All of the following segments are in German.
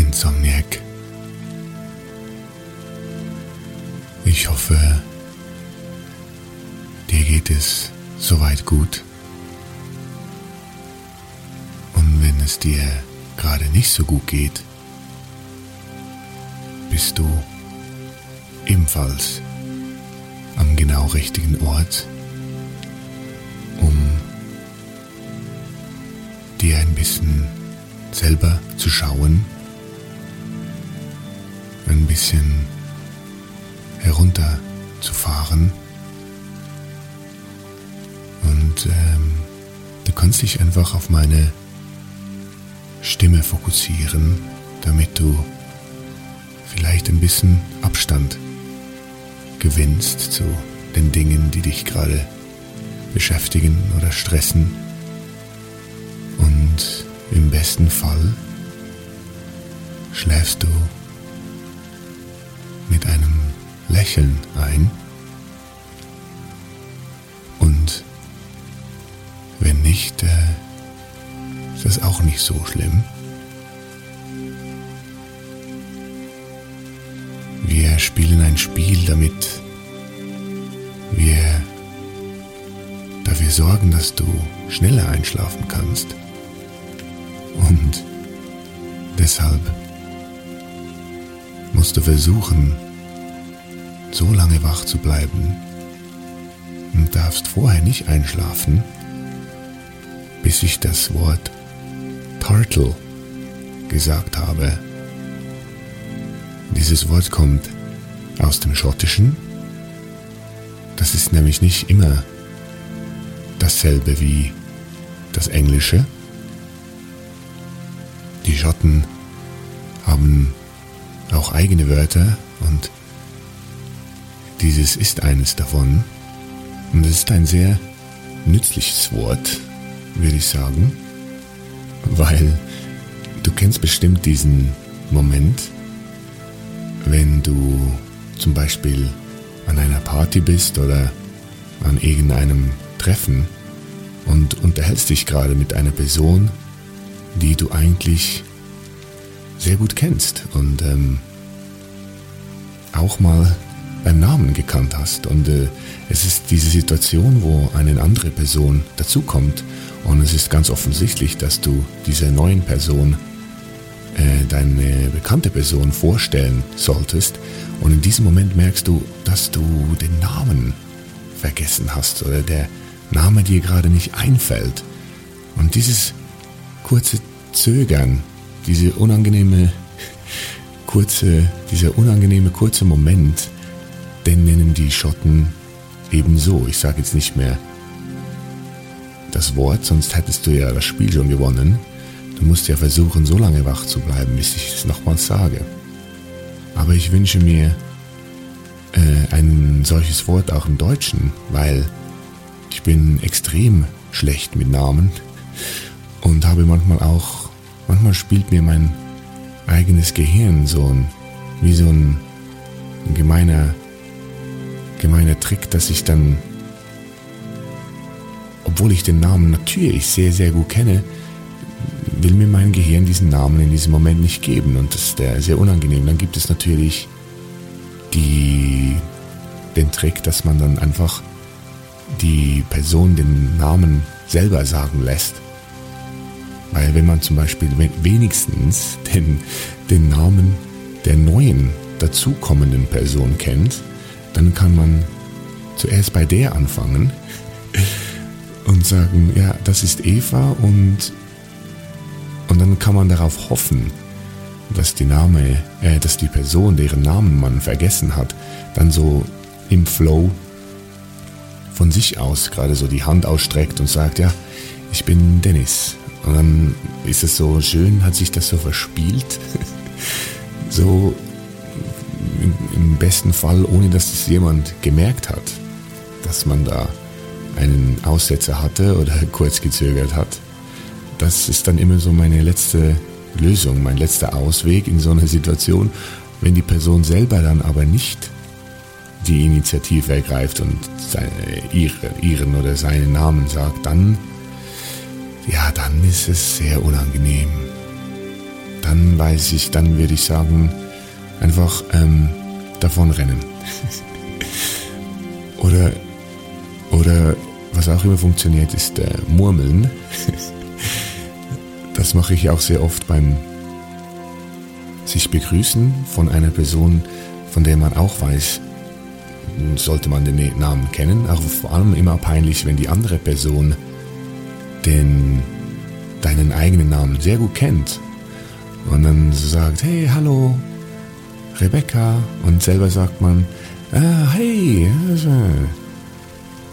Insomniac. Ich hoffe, dir geht es soweit gut. Und wenn es dir gerade nicht so gut geht, bist du ebenfalls am genau richtigen Ort, um dir ein bisschen selber zu schauen, ein bisschen herunterzufahren. Und ähm, du kannst dich einfach auf meine Stimme fokussieren, damit du vielleicht ein bisschen Abstand gewinnst zu den Dingen, die dich gerade beschäftigen oder stressen. Und im besten Fall schläfst du mit einem Lächeln ein. Und wenn nicht, äh, ist das auch nicht so schlimm. Wir spielen ein Spiel, damit wir dafür sorgen, dass du schneller einschlafen kannst. Und deshalb musst du versuchen, so lange wach zu bleiben und darfst vorher nicht einschlafen, bis ich das Wort Turtle gesagt habe. Dieses Wort kommt aus dem Schottischen. Das ist nämlich nicht immer dasselbe wie das Englische. Die Schotten haben auch eigene Wörter und dieses ist eines davon. Und es ist ein sehr nützliches Wort, würde ich sagen, weil du kennst bestimmt diesen Moment, wenn du zum Beispiel an einer Party bist oder an irgendeinem Treffen und unterhältst dich gerade mit einer Person, die du eigentlich sehr gut kennst und ähm, auch mal beim Namen gekannt hast. Und äh, es ist diese Situation, wo eine andere Person dazukommt und es ist ganz offensichtlich, dass du dieser neuen Person äh, deine bekannte Person vorstellen solltest. Und in diesem Moment merkst du, dass du den Namen vergessen hast oder der Name dir gerade nicht einfällt. Und dieses kurze Zögern, diese unangenehme kurze, dieser unangenehme kurze Moment, den nennen die Schotten ebenso. Ich sage jetzt nicht mehr das Wort, sonst hättest du ja das Spiel schon gewonnen. Du musst ja versuchen, so lange wach zu bleiben, bis ich es nochmals sage. Aber ich wünsche mir äh, ein solches Wort auch im Deutschen, weil ich bin extrem schlecht mit Namen und habe manchmal auch, manchmal spielt mir mein eigenes Gehirn so ein, wie so ein, ein gemeiner, gemeiner Trick, dass ich dann, obwohl ich den Namen natürlich sehr, sehr gut kenne, will mir mein Gehirn diesen Namen in diesem Moment nicht geben und das ist sehr unangenehm. Dann gibt es natürlich die, den Trick, dass man dann einfach die Person den Namen selber sagen lässt. Weil wenn man zum Beispiel wenigstens den, den Namen der neuen dazukommenden Person kennt, dann kann man zuerst bei der anfangen und sagen, ja, das ist Eva und, und dann kann man darauf hoffen, dass die Name, äh, dass die Person, deren Namen man vergessen hat, dann so im Flow von sich aus gerade so die Hand ausstreckt und sagt, ja, ich bin Dennis. Und dann ist es so schön, hat sich das so verspielt. so im besten Fall, ohne dass es jemand gemerkt hat, dass man da einen Aussetzer hatte oder kurz gezögert hat. Das ist dann immer so meine letzte Lösung, mein letzter Ausweg in so einer Situation. Wenn die Person selber dann aber nicht die Initiative ergreift und seine, ihre, ihren oder seinen Namen sagt, dann, ja, dann ist es sehr unangenehm. Dann weiß ich, dann würde ich sagen, einfach ähm, davonrennen. oder, oder was auch immer funktioniert, ist äh, Murmeln. das mache ich auch sehr oft beim sich begrüßen von einer Person, von der man auch weiß, sollte man den Namen kennen, aber vor allem immer peinlich, wenn die andere Person den, deinen eigenen Namen sehr gut kennt und dann sagt, hey, hallo, Rebecca. Und selber sagt man, ah, hey,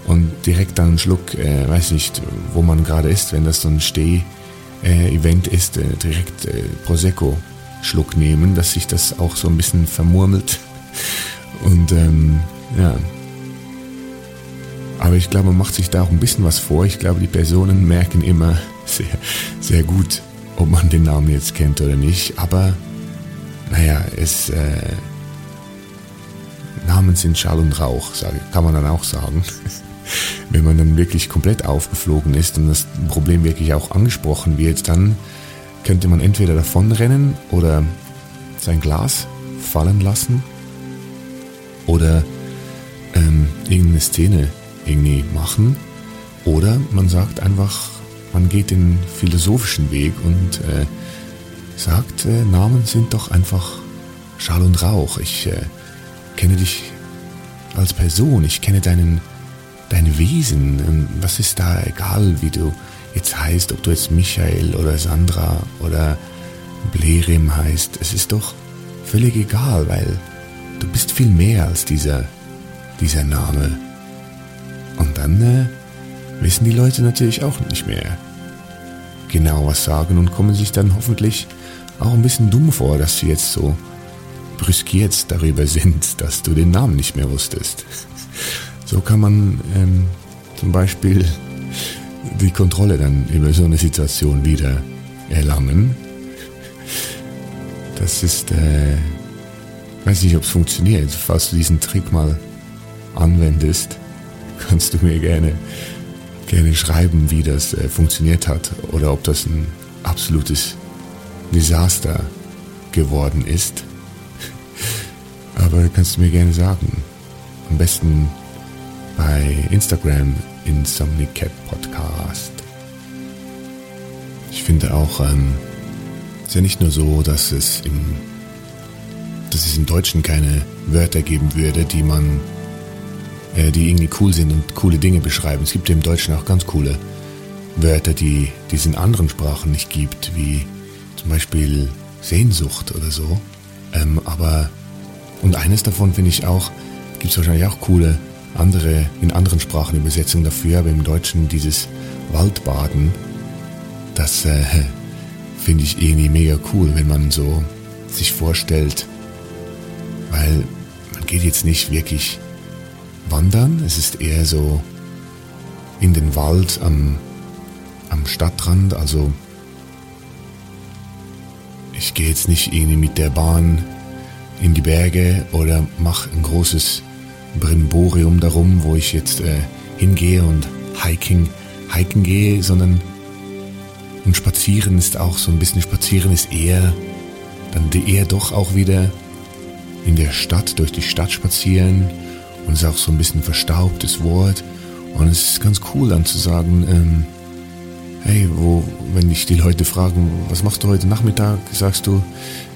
und direkt dann einen Schluck, äh, weiß nicht, wo man gerade ist, wenn das so ein Steh-Event ist, äh, direkt äh, Prosecco-Schluck nehmen, dass sich das auch so ein bisschen vermurmelt. Und ähm, ja. Aber ich glaube, man macht sich da auch ein bisschen was vor. Ich glaube, die Personen merken immer sehr, sehr gut, ob man den Namen jetzt kennt oder nicht. Aber naja, es äh, Namen sind Schall und Rauch, sage, kann man dann auch sagen. Wenn man dann wirklich komplett aufgeflogen ist und das Problem wirklich auch angesprochen wird, dann könnte man entweder davonrennen oder sein Glas fallen lassen oder ähm, irgendeine Szene irgendwie machen. Oder man sagt einfach, man geht den philosophischen Weg und äh, sagt, äh, Namen sind doch einfach Schall und Rauch. Ich äh, kenne dich als Person, ich kenne deinen, dein Wesen. Ähm, was ist da egal, wie du jetzt heißt, ob du jetzt Michael oder Sandra oder Blerim heißt. Es ist doch völlig egal, weil du bist viel mehr als dieser dieser Name. Und dann äh, wissen die Leute natürlich auch nicht mehr genau was sagen und kommen sich dann hoffentlich auch ein bisschen dumm vor, dass sie jetzt so brüskiert darüber sind, dass du den Namen nicht mehr wusstest. So kann man ähm, zum Beispiel die Kontrolle dann über so eine Situation wieder erlangen. Das ist, äh, weiß nicht, ob es funktioniert. Falls du diesen Trick mal anwendest, kannst du mir gerne, gerne schreiben, wie das äh, funktioniert hat oder ob das ein absolutes Desaster geworden ist. Aber kannst du mir gerne sagen. Am besten bei Instagram Insomnicat Podcast. Ich finde auch, ähm, es ist ja nicht nur so, dass es im, dass es im Deutschen keine Wörter geben würde, die man die irgendwie cool sind und coole Dinge beschreiben. Es gibt im Deutschen auch ganz coole Wörter, die, die es in anderen Sprachen nicht gibt, wie zum Beispiel Sehnsucht oder so. Ähm, aber, und eines davon finde ich auch, gibt es wahrscheinlich auch coole andere, in anderen Sprachen Übersetzungen dafür, aber im Deutschen dieses Waldbaden, das äh, finde ich irgendwie mega cool, wenn man so sich vorstellt, weil man geht jetzt nicht wirklich wandern. Es ist eher so in den Wald am, am Stadtrand. Also ich gehe jetzt nicht irgendwie mit der Bahn in die Berge oder mache ein großes Brimborium darum, wo ich jetzt äh, hingehe und hiking, hiken gehe, sondern Und Spazieren ist auch so ein bisschen, Spazieren ist eher, dann eher doch auch wieder in der Stadt, durch die Stadt spazieren. Und es ist auch so ein bisschen verstaubtes Wort. Und es ist ganz cool dann zu sagen, ähm, hey, wo, wenn dich die Leute fragen, was machst du heute Nachmittag, sagst du,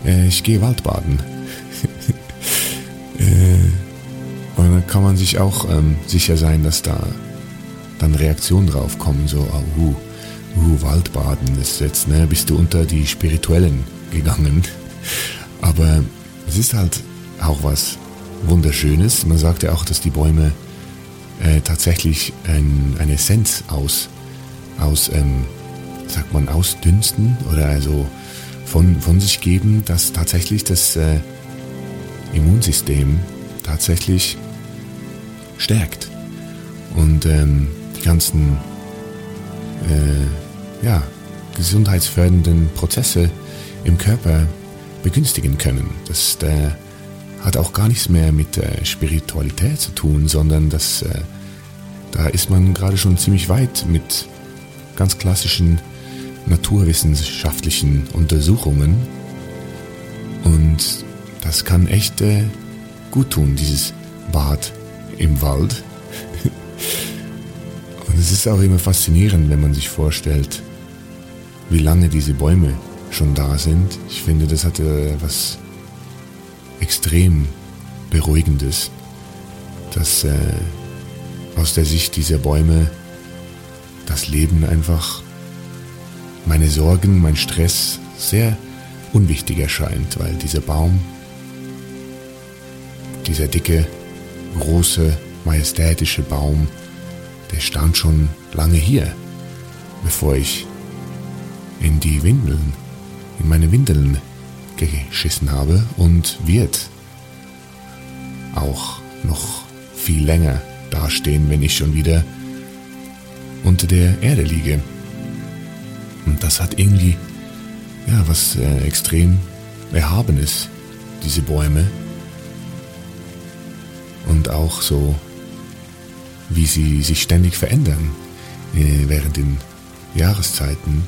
äh, ich gehe Waldbaden. äh, und dann kann man sich auch ähm, sicher sein, dass da dann Reaktionen drauf kommen, so, oh, uh, uh, Waldbaden ist jetzt, ne, bist du unter die Spirituellen gegangen. Aber es ist halt auch was Wunderschönes. Man sagt ja auch, dass die Bäume äh, tatsächlich ein, eine Essenz aus, aus ähm, sagt man, ausdünsten oder also von, von sich geben, dass tatsächlich das äh, Immunsystem tatsächlich stärkt und ähm, die ganzen äh, ja, gesundheitsfördernden Prozesse im Körper begünstigen können. Das äh, hat auch gar nichts mehr mit äh, Spiritualität zu tun, sondern das, äh, da ist man gerade schon ziemlich weit mit ganz klassischen naturwissenschaftlichen Untersuchungen. Und das kann echt äh, gut tun, dieses Bad im Wald. Und es ist auch immer faszinierend, wenn man sich vorstellt, wie lange diese Bäume schon da sind. Ich finde, das hat äh, was extrem Beruhigendes, dass äh, aus der Sicht dieser Bäume das Leben einfach meine Sorgen, mein Stress sehr unwichtig erscheint, weil dieser Baum, dieser dicke, große, majestätische Baum, der stand schon lange hier, bevor ich in die Windeln, in meine Windeln geschissen habe und wird auch noch viel länger dastehen, wenn ich schon wieder unter der Erde liege. Und das hat irgendwie, ja, was äh, extrem Erhabenes, diese Bäume. Und auch so, wie sie sich ständig verändern äh, während den Jahreszeiten.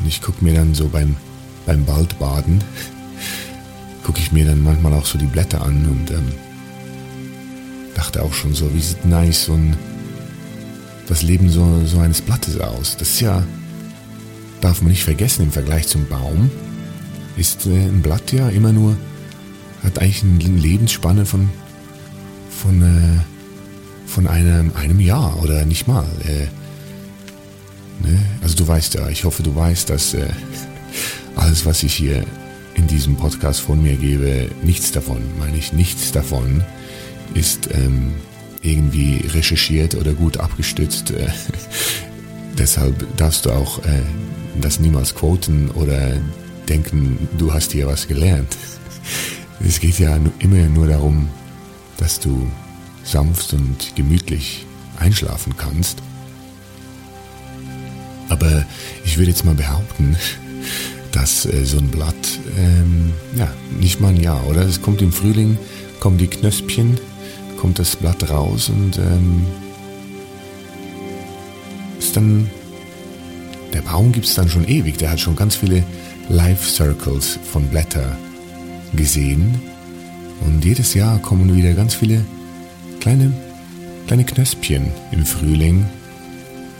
Und ich gucke mir dann so beim, beim Waldbaden, gucke ich mir dann manchmal auch so die Blätter an und ähm, dachte auch schon so, wie sieht nice so ein das Leben so, so eines Blattes aus. Das ist ja, darf man nicht vergessen, im Vergleich zum Baum ist äh, ein Blatt ja immer nur, hat eigentlich eine Lebensspanne von, von, äh, von einem, einem Jahr oder nicht mal. Äh, ne? Also du weißt ja, ich hoffe, du weißt, dass äh, alles, was ich hier in diesem Podcast von mir gebe, nichts davon, meine ich, nichts davon ist ähm, irgendwie recherchiert oder gut abgestützt. Äh, deshalb darfst du auch äh, das niemals quoten oder denken, du hast hier was gelernt. Es geht ja immer nur darum, dass du sanft und gemütlich einschlafen kannst. Aber ich würde jetzt mal behaupten, dass äh, so ein Blatt, ähm, ja, nicht mal ein Jahr, oder? Es kommt im Frühling, kommen die Knöspchen kommt das Blatt raus und ähm, ist dann. Der Baum gibt es dann schon ewig. Der hat schon ganz viele Life Circles von Blätter gesehen. Und jedes Jahr kommen wieder ganz viele kleine, kleine Knöspchen im Frühling,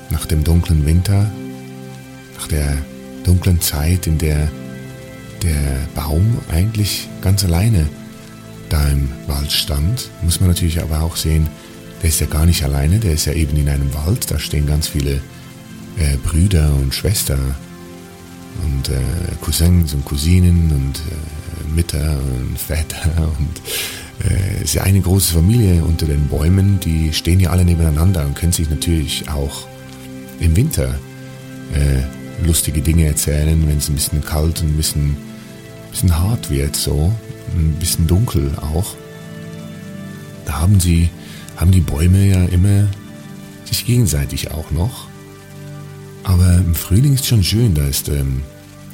nach dem dunklen Winter, nach der dunklen Zeit, in der der Baum eigentlich ganz alleine da im Wald stand, muss man natürlich aber auch sehen, der ist ja gar nicht alleine, der ist ja eben in einem Wald, da stehen ganz viele äh, Brüder und Schwestern und äh, Cousins und Cousinen und äh, Mütter und Väter und äh, es ist ja eine große Familie unter den Bäumen, die stehen ja alle nebeneinander und können sich natürlich auch im Winter äh, lustige Dinge erzählen, wenn es ein bisschen kalt und ein bisschen, bisschen hart wird so ein bisschen dunkel auch. Da haben sie, haben die Bäume ja immer sich gegenseitig auch noch. Aber im Frühling ist schon schön, da ist, ähm,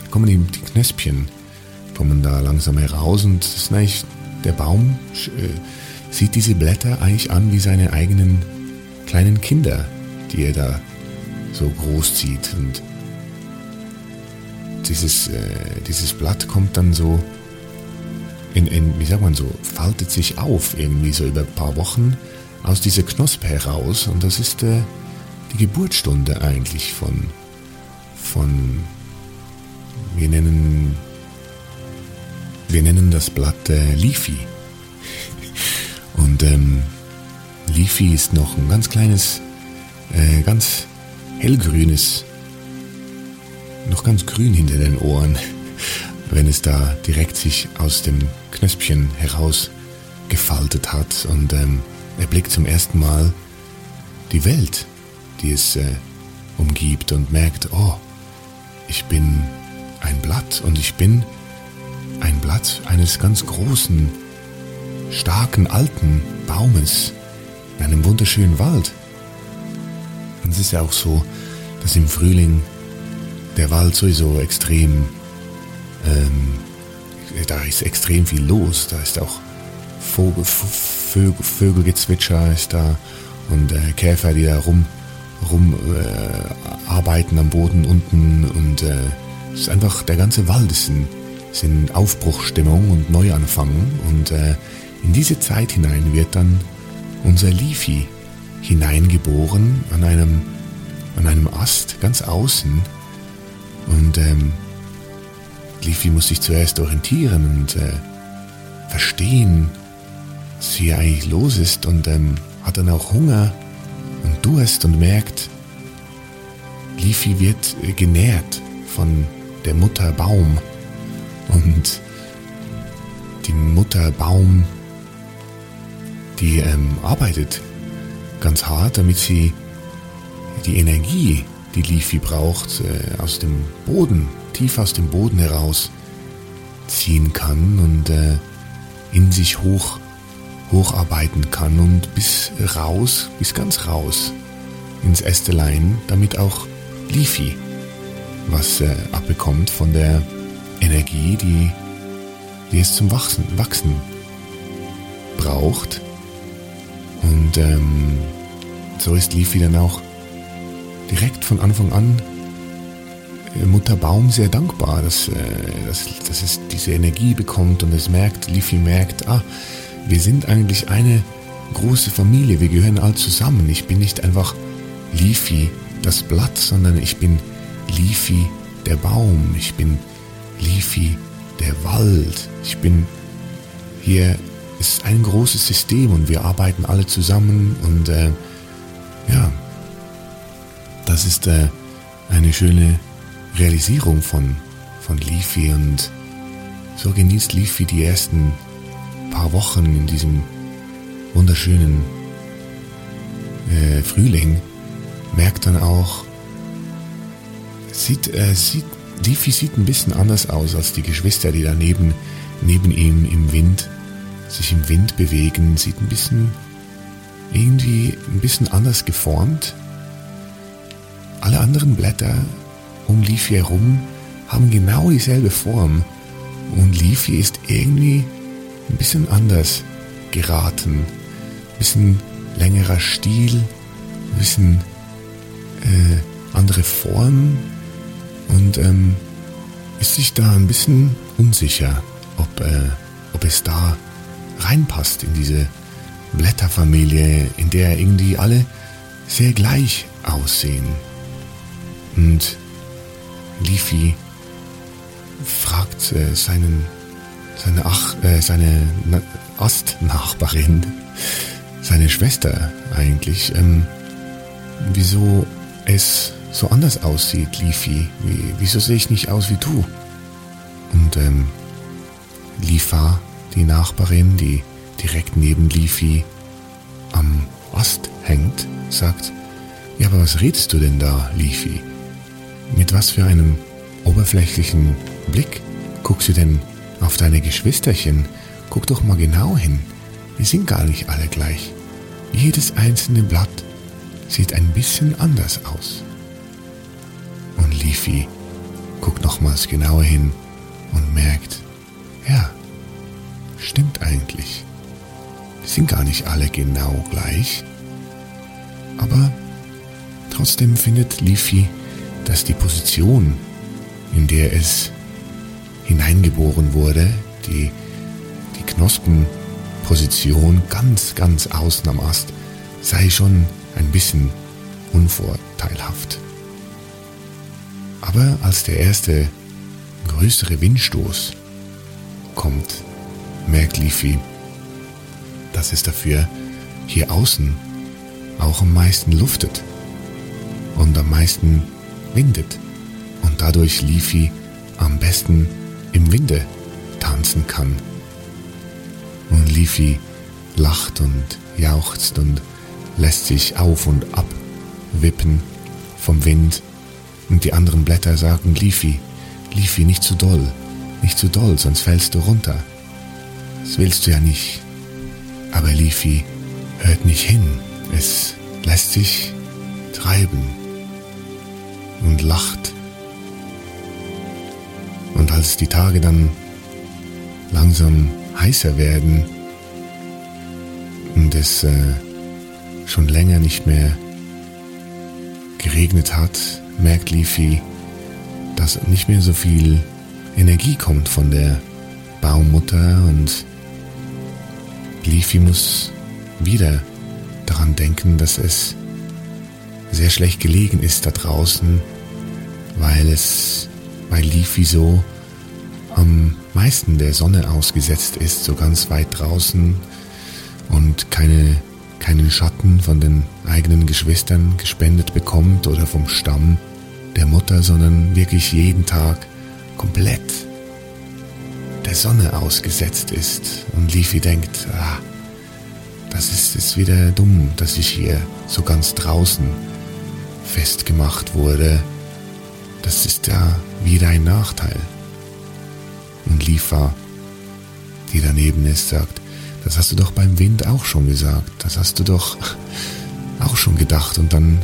da kommen die, die Knöspchen, kommen da langsam heraus und das ist eigentlich, der Baum äh, sieht diese Blätter eigentlich an wie seine eigenen kleinen Kinder, die er da so groß zieht. Und dieses, äh, dieses Blatt kommt dann so in, in, wie sagt man so, faltet sich auf irgendwie so über ein paar Wochen aus dieser Knospe heraus und das ist äh, die Geburtsstunde eigentlich von, von, wir nennen, wir nennen das Blatt äh, Leafy. Und ähm, Leafy ist noch ein ganz kleines, äh, ganz hellgrünes, noch ganz grün hinter den Ohren, wenn es da direkt sich aus dem Knöspchen heraus gefaltet hat und ähm, er blickt zum ersten Mal die Welt, die es äh, umgibt und merkt, oh, ich bin ein Blatt und ich bin ein Blatt eines ganz großen, starken, alten Baumes in einem wunderschönen Wald. Und es ist ja auch so, dass im Frühling der Wald sowieso extrem, ähm, da ist extrem viel los, da ist auch Vogel, Vögel, Vögelgezwitscher ist da und äh, Käfer, die da rum, rum äh, arbeiten am Boden unten und äh, ist einfach, der ganze Wald ist in, ist in Aufbruchstimmung und Neuanfang und äh, in diese Zeit hinein wird dann unser Leafy hineingeboren an einem, an einem Ast ganz außen und ähm, Leafy muss sich zuerst orientieren und äh, verstehen, was hier eigentlich los ist und ähm, hat dann auch Hunger und Durst und merkt, Leafy wird genährt von der Mutter Baum und die Mutter Baum, die ähm, arbeitet ganz hart, damit sie die Energie, die Leafy braucht, äh, aus dem Boden, tief aus dem Boden heraus ziehen kann und äh, in sich hoch hocharbeiten kann und bis raus, bis ganz raus ins Ästelein, damit auch Leafy was äh, abbekommt von der Energie, die, die es zum Wachsen, Wachsen braucht. Und ähm, so ist Leafy dann auch direkt von Anfang an äh, Mutter Baum sehr dankbar, dass, äh, dass, dass es diese Energie bekommt und es merkt, Leafy merkt, ah, wir sind eigentlich eine große Familie, wir gehören all zusammen. Ich bin nicht einfach Leafy, das Blatt, sondern ich bin Leafy, der Baum. Ich bin Leafy, der Wald. Ich bin hier ist ein großes System und wir arbeiten alle zusammen und äh, ja, das ist äh, eine schöne Realisierung von, von Leafy und so genießt Leafy die ersten paar Wochen in diesem wunderschönen äh, Frühling merkt dann auch, sieht, äh, sieht, Leafy sieht ein bisschen anders aus als die Geschwister, die da neben, neben ihm im Wind, sich im Wind bewegen, sieht ein bisschen, irgendwie ein bisschen anders geformt. Alle anderen Blätter um Leafy herum haben genau dieselbe Form und Leafy ist irgendwie ein bisschen anders geraten. Ein bisschen längerer Stil, ein bisschen äh, andere Form und ähm, ist sich da ein bisschen unsicher, ob, äh, ob es da reinpasst in diese Blätterfamilie, in der irgendwie alle sehr gleich aussehen. Und Leafy fragt äh, seinen seine, Ach, äh, seine Astnachbarin, seine Schwester eigentlich, ähm, wieso es so anders aussieht, Lifi. Wie, wieso sehe ich nicht aus wie du? Und ähm, Lifa, die Nachbarin, die direkt neben Lifi am Ast hängt, sagt, ja, aber was redest du denn da, Lifi? Mit was für einem oberflächlichen Blick guckst du denn auf deine Geschwisterchen, guck doch mal genau hin. Die sind gar nicht alle gleich. Jedes einzelne Blatt sieht ein bisschen anders aus. Und Leafy guckt nochmals genauer hin und merkt, ja, stimmt eigentlich. Die sind gar nicht alle genau gleich. Aber trotzdem findet Leafy, dass die Position, in der es hineingeboren wurde, die, die Knospenposition ganz, ganz außen am Ast, sei schon ein bisschen unvorteilhaft. Aber als der erste größere Windstoß kommt, merkt Leafy, dass es dafür hier außen auch am meisten luftet und am meisten windet und dadurch Leafy am besten im Winde tanzen kann. Und Leafy lacht und jauchzt und lässt sich auf und ab wippen vom Wind und die anderen Blätter sagen Leafy, Leafy nicht zu doll, nicht zu doll, sonst fällst du runter. Das willst du ja nicht. Aber Leafy hört nicht hin, es lässt sich treiben und lacht. Und als die Tage dann langsam heißer werden und es äh, schon länger nicht mehr geregnet hat, merkt Leafy, dass nicht mehr so viel Energie kommt von der Baumutter und Leafy muss wieder daran denken, dass es sehr schlecht gelegen ist da draußen, weil es, weil Leafy so am meisten der Sonne ausgesetzt ist, so ganz weit draußen und keine, keinen Schatten von den eigenen Geschwistern gespendet bekommt oder vom Stamm der Mutter, sondern wirklich jeden Tag komplett der Sonne ausgesetzt ist. Und Leafy denkt, ah, das ist jetzt wieder dumm, dass ich hier so ganz draußen festgemacht wurde. Das ist ja wieder ein Nachteil. Und Lifa, die daneben ist, sagt, das hast du doch beim Wind auch schon gesagt. Das hast du doch auch schon gedacht. Und dann,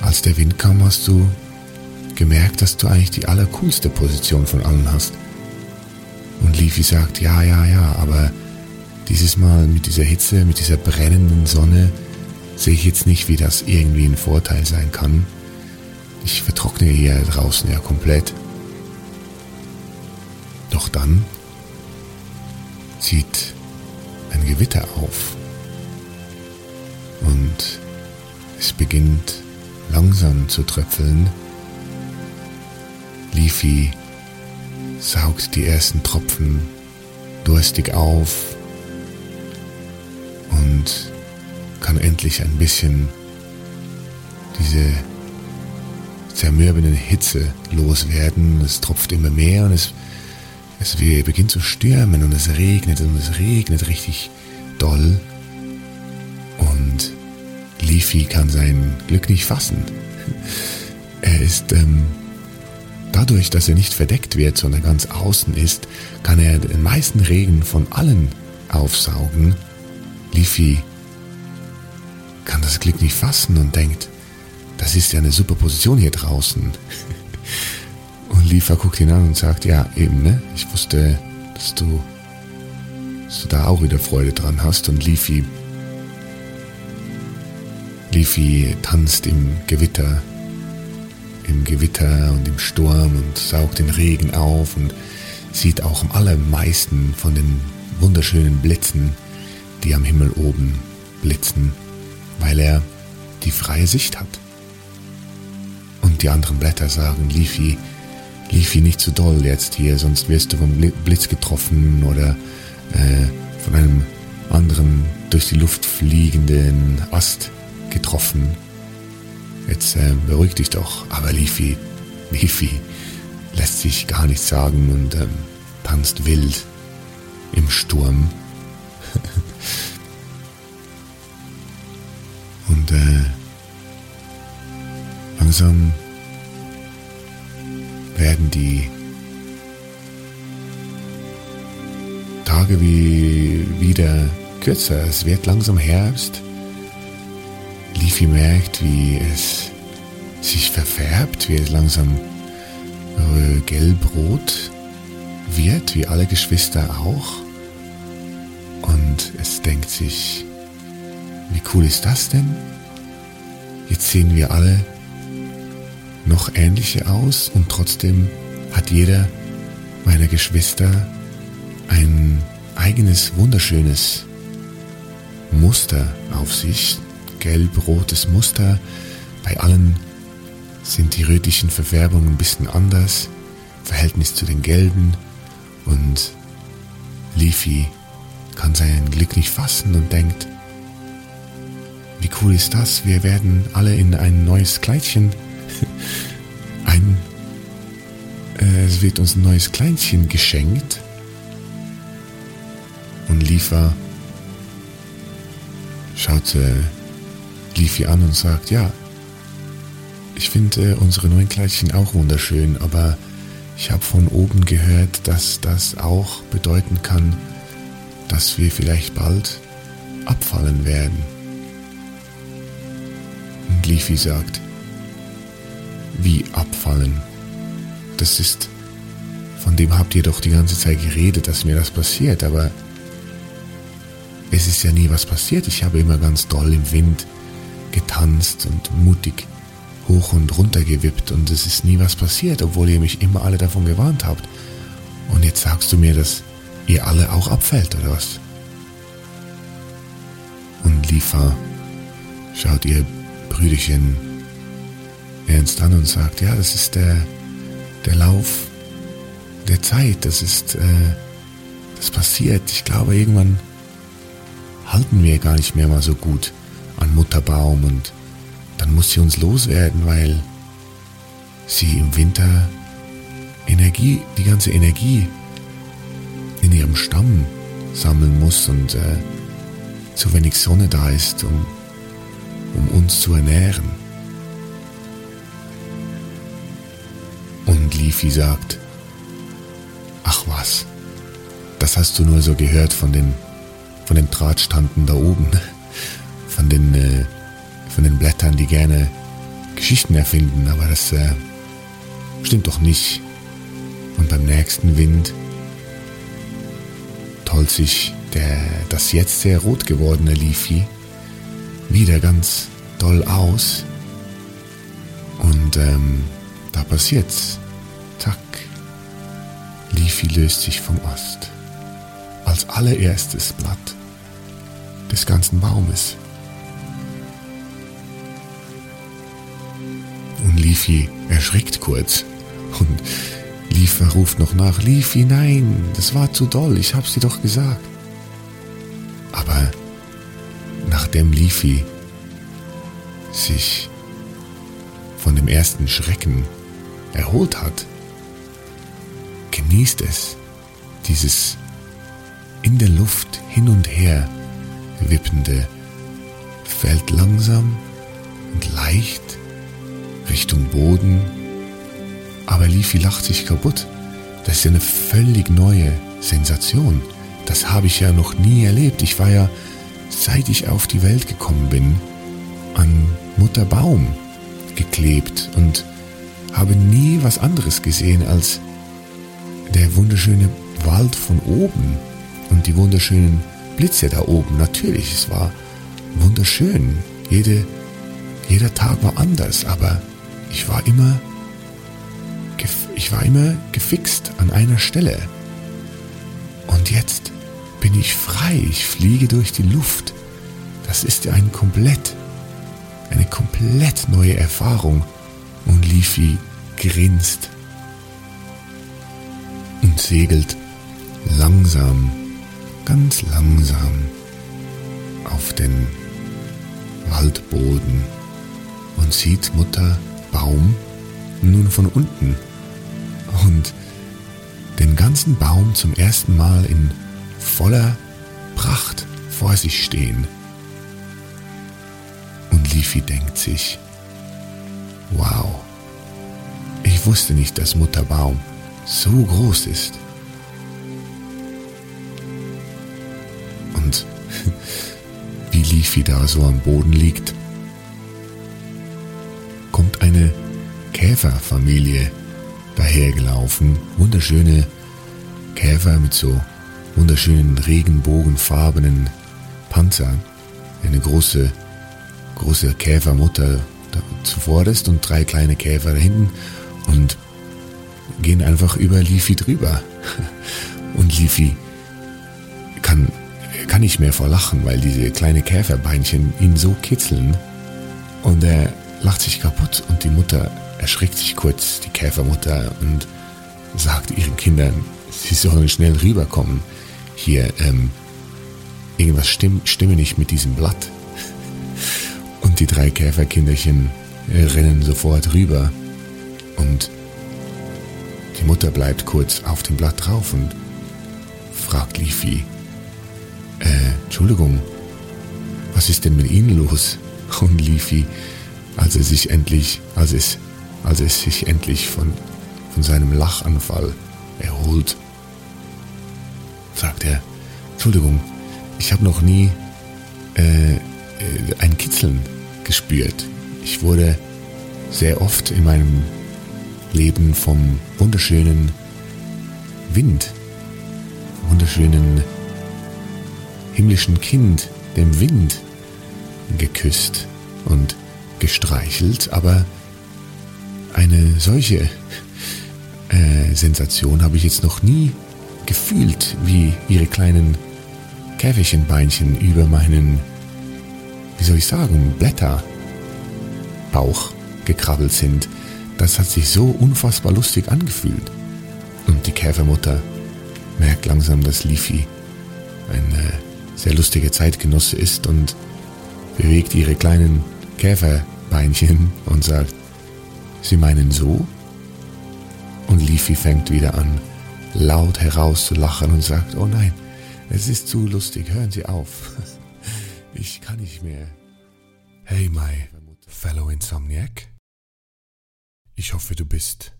als der Wind kam, hast du gemerkt, dass du eigentlich die allercoolste Position von allen hast. Und Leafy sagt, ja, ja, ja, aber dieses Mal mit dieser Hitze, mit dieser brennenden Sonne, sehe ich jetzt nicht, wie das irgendwie ein Vorteil sein kann. Ich vertrockne hier draußen ja komplett. Doch dann zieht ein Gewitter auf und es beginnt langsam zu tröpfeln. Leafy saugt die ersten Tropfen durstig auf und kann endlich ein bisschen diese zermürbende Hitze loswerden. Es tropft immer mehr und es, es beginnt zu stürmen und es regnet und es regnet richtig doll. Und Leafy kann sein Glück nicht fassen. Er ist ähm, dadurch, dass er nicht verdeckt wird, sondern ganz außen ist, kann er den meisten Regen von allen aufsaugen Leafy kann das Glück nicht fassen und denkt, das ist ja eine super Position hier draußen. Und Lifa guckt ihn an und sagt, ja, eben, ne? Ich wusste, dass du, dass du da auch wieder Freude dran hast. Und Leafy, Leafy tanzt im Gewitter, im Gewitter und im Sturm und saugt den Regen auf und sieht auch am allermeisten von den wunderschönen Blitzen die am Himmel oben blitzen, weil er die freie Sicht hat. Und die anderen Blätter sagen, Leafy, Leafy nicht zu doll jetzt hier, sonst wirst du vom Blitz getroffen oder äh, von einem anderen durch die Luft fliegenden Ast getroffen. Jetzt äh, beruhig dich doch. Aber Leafy, Leafy lässt sich gar nichts sagen und ähm, tanzt wild im Sturm Und äh, langsam werden die Tage wie wieder kürzer. Es wird langsam Herbst. Leafy merkt, wie es sich verfärbt, wie es langsam äh, gelb-rot wird, wie alle Geschwister auch. Und es denkt sich, wie cool ist das denn? Jetzt sehen wir alle noch ähnliche aus und trotzdem hat jeder meiner Geschwister ein eigenes wunderschönes Muster auf sich, gelb-rotes Muster. Bei allen sind die rötlichen Verfärbungen ein bisschen anders, Verhältnis zu den gelben und Leafy kann sein Glück nicht fassen und denkt, wie cool ist das? Wir werden alle in ein neues Kleidchen, ein, äh, es wird uns ein neues Kleidchen geschenkt und Liefer schaut äh, Leafy an und sagt, ja, ich finde äh, unsere neuen Kleidchen auch wunderschön, aber ich habe von oben gehört, dass das auch bedeuten kann, dass wir vielleicht bald abfallen werden. Und Leafy sagt, wie abfallen? Das ist, von dem habt ihr doch die ganze Zeit geredet, dass mir das passiert, aber es ist ja nie was passiert. Ich habe immer ganz doll im Wind getanzt und mutig hoch und runter gewippt und es ist nie was passiert, obwohl ihr mich immer alle davon gewarnt habt. Und jetzt sagst du mir, dass ihr alle auch abfällt, oder was? Und Lifa schaut ihr Brüderchen ernst an und sagt, ja, das ist der, der Lauf der Zeit, das ist, äh, das passiert. Ich glaube, irgendwann halten wir gar nicht mehr mal so gut an Mutterbaum und dann muss sie uns loswerden, weil sie im Winter Energie, die ganze Energie in ihrem Stamm sammeln muss und äh, zu wenig Sonne da ist, um, um uns zu ernähren. Und Leafy sagt, ach was, das hast du nur so gehört von den von den Drahtstanden da oben, von den, äh, von den Blättern, die gerne Geschichten erfinden, aber das äh, stimmt doch nicht. Und beim nächsten Wind tollt sich der, das jetzt sehr rot gewordene Leafy wieder ganz doll aus. Und ähm, da passiert's. Leafy löst sich vom Ast. Als allererstes Blatt des ganzen Baumes. Und Leafy erschrickt kurz und Liefer ruft noch nach, Leafy, nein, das war zu doll, ich hab's dir doch gesagt. Aber nachdem Leafy sich von dem ersten Schrecken erholt hat, genießt es, dieses in der Luft hin und her wippende fällt langsam und leicht Richtung Boden, aber Leafy lacht sich kaputt. Das ist eine völlig neue Sensation. Das habe ich ja noch nie erlebt. Ich war ja, seit ich auf die Welt gekommen bin, an Mutter Baum geklebt und habe nie was anderes gesehen als der wunderschöne Wald von oben und die wunderschönen Blitze da oben. Natürlich, es war wunderschön. Jede, jeder Tag war anders, aber ich war immer, ich war immer gefixt an einer Stelle. Und jetzt bin ich frei. Ich fliege durch die Luft. Das ist ja ein komplett, eine komplett neue Erfahrung. Und Leafy grinst und segelt langsam ganz langsam auf den Waldboden und sieht Mutter Baum nun von unten und den ganzen Baum zum ersten Mal in voller Pracht vor sich stehen. Und Leafy denkt sich, wow, ich wusste nicht, dass Mutter Baum so groß ist. und wie Leafy da so am Boden liegt, kommt eine Käferfamilie dahergelaufen. Wunderschöne Käfer mit so wunderschönen regenbogenfarbenen Panzern. Eine große, große Käfermutter zuvorderst und drei kleine Käfer da hinten. Und gehen einfach über Leafy drüber. Und Leafy kann, kann nicht mehr vor Lachen, weil diese kleine Käferbeinchen ihn so kitzeln. Und er lacht sich kaputt und die Mutter erschreckt sich kurz, die Käfermutter, und sagt ihren Kindern, sie sollen schnell rüberkommen. Hier, ähm, irgendwas stimm, stimme nicht mit diesem Blatt. Und die drei Käferkinderchen äh, rennen sofort rüber. Und die Mutter bleibt kurz auf dem Blatt drauf und fragt Leafy, äh, Entschuldigung, was ist denn mit Ihnen los? Und Leafy, als er sich endlich, als es, als es sich endlich von, von seinem Lachanfall erholt, sagt er, Entschuldigung, ich habe noch nie äh, äh, ein Kitzeln gespürt. Ich wurde sehr oft in meinem Leben vom wunderschönen Wind, wunderschönen himmlischen Kind, dem Wind, geküsst und gestreichelt, aber eine solche äh, Sensation habe ich jetzt noch nie gefühlt, wie ihre kleinen Käferchenbeinchen über meinen, wie soll ich sagen, Blätterbauch gekrabbelt sind. Das hat sich so unfassbar lustig angefühlt. Und die Käfermutter merkt langsam, dass Leafy ein sehr lustiger Zeitgenosse ist und bewegt ihre kleinen Käferbeinchen und sagt, Sie meinen so? Und Leafy fängt wieder an, laut herauszulachen und sagt, oh nein, es ist zu lustig, hören Sie auf. Ich kann nicht mehr. Hey, my fellow Insomniac. Ich hoffe, du bist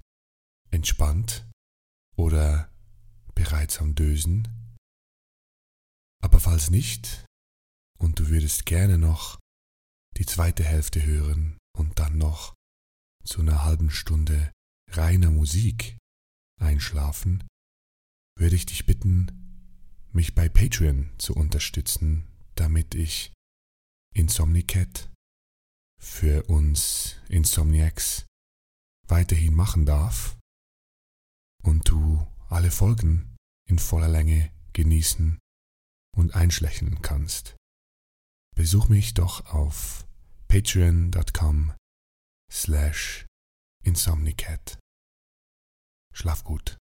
entspannt oder bereits am Dösen. Aber falls nicht und du würdest gerne noch die zweite Hälfte hören und dann noch zu einer halben Stunde reiner Musik einschlafen, würde ich dich bitten, mich bei Patreon zu unterstützen, damit ich Insomnicat für uns Insomniacs weiterhin machen darf und du alle Folgen in voller Länge genießen und einschlächen kannst. Besuch mich doch auf patreon.com slash insomnicat. Schlaf gut.